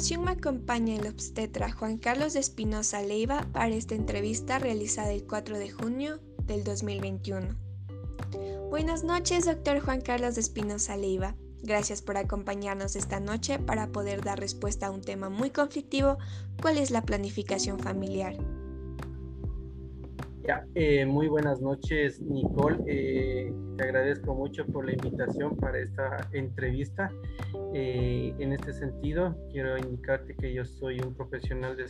continuación me acompaña el obstetra Juan Carlos Espinosa Leiva para esta entrevista realizada el 4 de junio del 2021. Buenas noches, doctor Juan Carlos Espinosa Leiva. Gracias por acompañarnos esta noche para poder dar respuesta a un tema muy conflictivo, ¿cuál es la planificación familiar? Eh, muy buenas noches, Nicole. Eh, te agradezco mucho por la invitación para esta entrevista. Eh, en este sentido, quiero indicarte que yo soy un profesional de,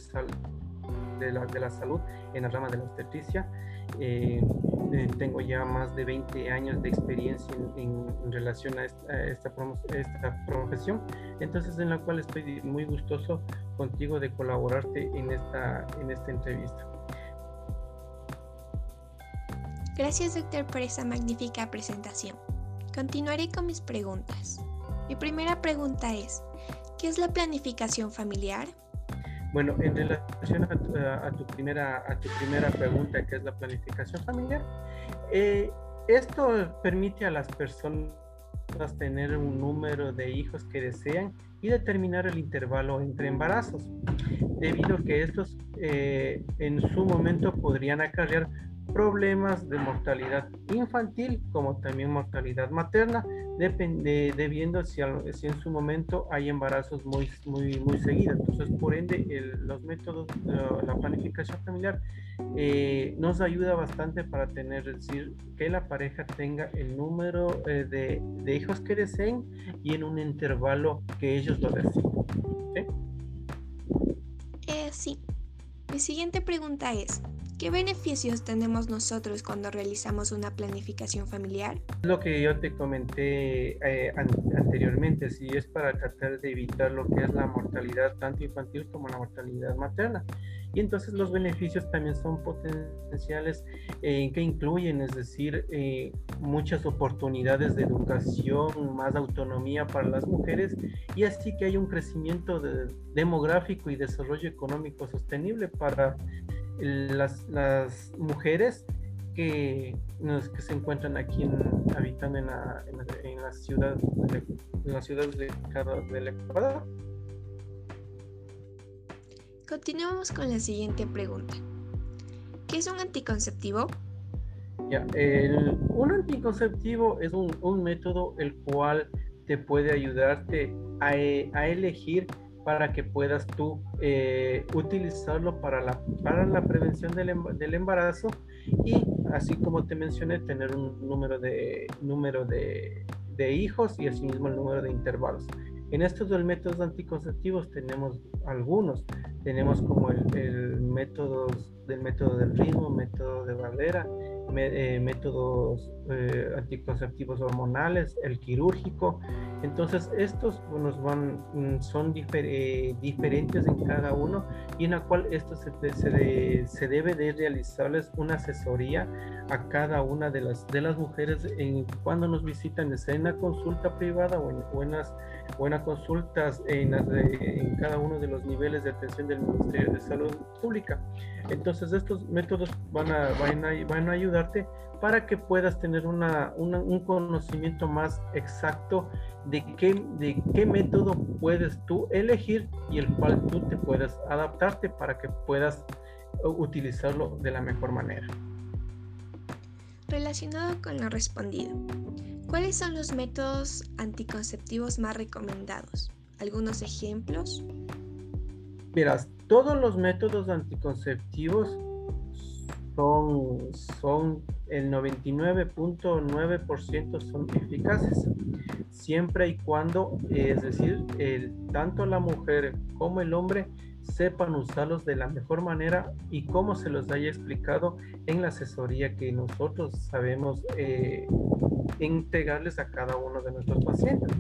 de, la, de la salud en la rama de la obstetricia. tengo ya más de 20 años de experiencia en, relación a esta, esta, esta, profesión, entonces en la cual estoy muy gustoso contigo de colaborarte en esta, en esta entrevista. Gracias doctor por esa magnífica presentación. Continuaré con mis preguntas. Mi primera pregunta es, ¿qué es la planificación familiar? Bueno, en relación a tu, primera, a tu primera pregunta, ¿qué es la planificación familiar? Eh, esto permite a las personas tener un número de hijos que desean y determinar el intervalo entre embarazos, debido a que estos eh, en su momento podrían acarrear problemas de mortalidad infantil como también mortalidad materna, depende, debiendo si, si, en su momento hay embarazos muy, muy, muy seguidos. Entonces, por ende, los métodos, la planificación familiar eh, nos ayuda bastante para tener, es decir, que la pareja tenga el número eh, de, de, hijos que deseen y en un intervalo que ellos lo deseen. Eh, sí. Mi siguiente pregunta es, ¿Qué beneficios tenemos nosotros cuando realizamos una planificación familiar? Lo que yo te comenté eh, anteriormente, si es para tratar de evitar lo que es la mortalidad tanto infantil como la mortalidad materna. Y entonces los beneficios también son potenciales eh, que incluyen, es decir, eh, muchas oportunidades de educación, más autonomía para las mujeres y así que hay un crecimiento demográfico y desarrollo económico sostenible para las, las mujeres que, que, se encuentran aquí en, habitando en la, en, la ciudad de, en las ciudades de, del Ecuador. Continuamos con la siguiente pregunta. ¿Qué es un anticonceptivo? Ya, el, un anticonceptivo es un, un, método el cual te puede ayudarte a, a elegir para que puedas tú eh, utilizarlo para la, para la prevención del, del, embarazo y así como te mencioné tener un número de número de, de hijos y asimismo el número de intervalos. En estos dos métodos anticonceptivos tenemos algunos. Tenemos como el, el método del método del ritmo, método de barrera, eh, métodos eh, anticonceptivos hormonales, el quirúrgico. Entonces, estos nos van, mm, son eh, diferentes en cada uno y en la cual esto se, se, se, debe de realizarles una asesoría a cada una de las, de las mujeres en, cuando nos visitan, en una consulta privada o en, buenas buenas consultas en, en cada uno de los niveles de atención del Ministerio de Salud Pública. Entonces, estos métodos van a, van a, van a ayudar para que puedas tener una, un conocimiento más exacto de qué, de qué método puedes tú elegir y el cual tú te puedas adaptarte para que puedas utilizarlo de la mejor manera. Relacionado con lo respondido, ¿cuáles son los métodos anticonceptivos más recomendados? ¿Algunos ejemplos? Verás, todos los métodos anticonceptivos son, el 99.9% son eficaces, siempre y cuando, es decir, tanto la mujer como el hombre sepan usarlos de la mejor manera y como se los haya explicado en la asesoría que nosotros sabemos eh, entregarles a cada uno de nuestros pacientes.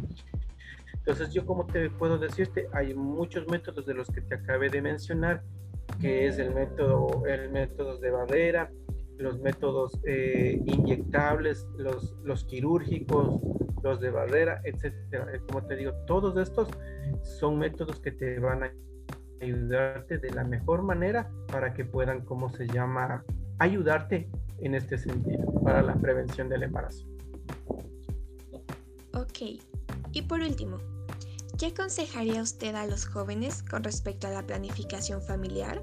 Entonces yo como te puedo decirte, hay muchos métodos de los que te acabé de mencionar que es el método, el método de barrera, los métodos eh, inyectables, los, los quirúrgicos, los de barrera, etcétera. Eh, como te digo, todos estos son métodos que te van a ayudarte de la mejor manera para que puedan, como se llama, ayudarte en este sentido para la prevención del embarazo. Ok. Y por último, ¿qué aconsejaría usted a los jóvenes con respecto a la planificación familiar?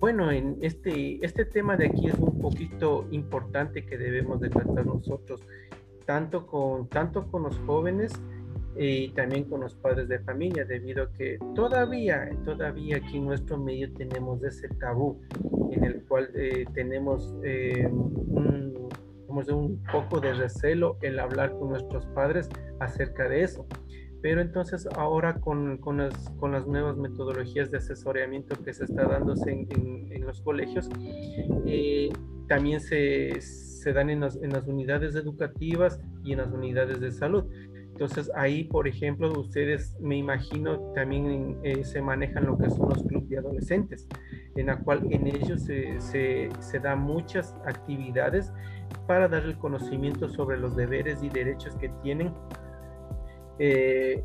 Bueno, en este, este tema de aquí es un poquito importante que debemos de tratar nosotros, tanto con, tanto con los jóvenes y también con los padres de familia, debido a que todavía, todavía aquí en nuestro medio tenemos ese tabú en el cual eh, tenemos eh, un, un poco de recelo el hablar con nuestros padres acerca de eso. Pero entonces ahora con, con, las, con las nuevas metodologías de asesoramiento que se está dándose en, en, los colegios, eh, también se, se dan en las, en las unidades educativas y en las unidades de salud. Entonces ahí, por ejemplo, ustedes me imagino también eh, se manejan lo que son los clubes de adolescentes, en la cual en ellos se, se, se dan muchas actividades para dar el conocimiento sobre los deberes y derechos que tienen eh,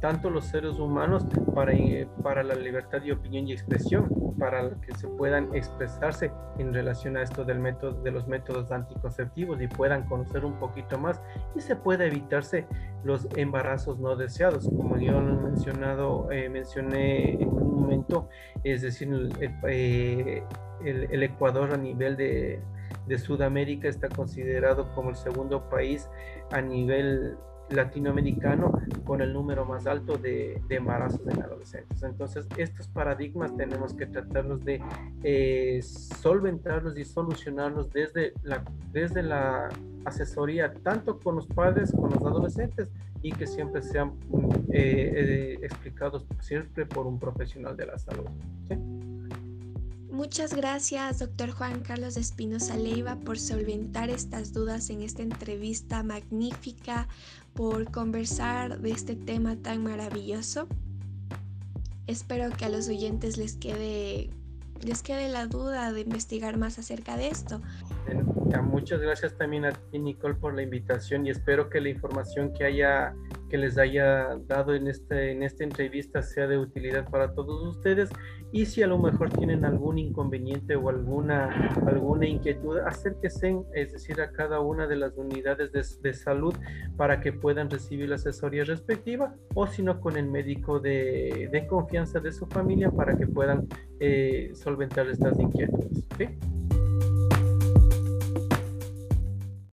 tanto los seres humanos para, eh, para la libertad de opinión y expresión, para que se puedan expresarse en relación a esto del método, de los métodos anticonceptivos y puedan conocer un poquito más y se pueda evitarse los embarazos no deseados, como yo lo he mencionado, eh, mencioné en un momento, es decir, el, el Ecuador a nivel de, de Sudamérica está considerado como el segundo país a nivel latinoamericano con el número más alto de, embarazos en adolescentes. Entonces, estos paradigmas tenemos que tratarlos de eh, solventarlos y solucionarlos desde la, desde la asesoría, tanto con los padres, con los adolescentes, y que siempre sean eh, eh, explicados siempre por un profesional de la salud. Muchas gracias, doctor Juan Carlos Espinosa Leiva, por solventar estas dudas en esta entrevista magnífica, por conversar de este tema tan maravilloso. Espero que a los oyentes les quede, les quede la duda de investigar más acerca de esto. Muchas gracias también a ti, Nicole, por la invitación y espero que la información que haya que les haya dado en, este, en esta entrevista sea de utilidad para todos ustedes y si a lo mejor tienen algún inconveniente o alguna, alguna inquietud, acérquense, es decir, a cada una de las unidades de, salud para que puedan recibir la asesoría respectiva o si no con el médico de, confianza de su familia para que puedan eh, solventar estas inquietudes.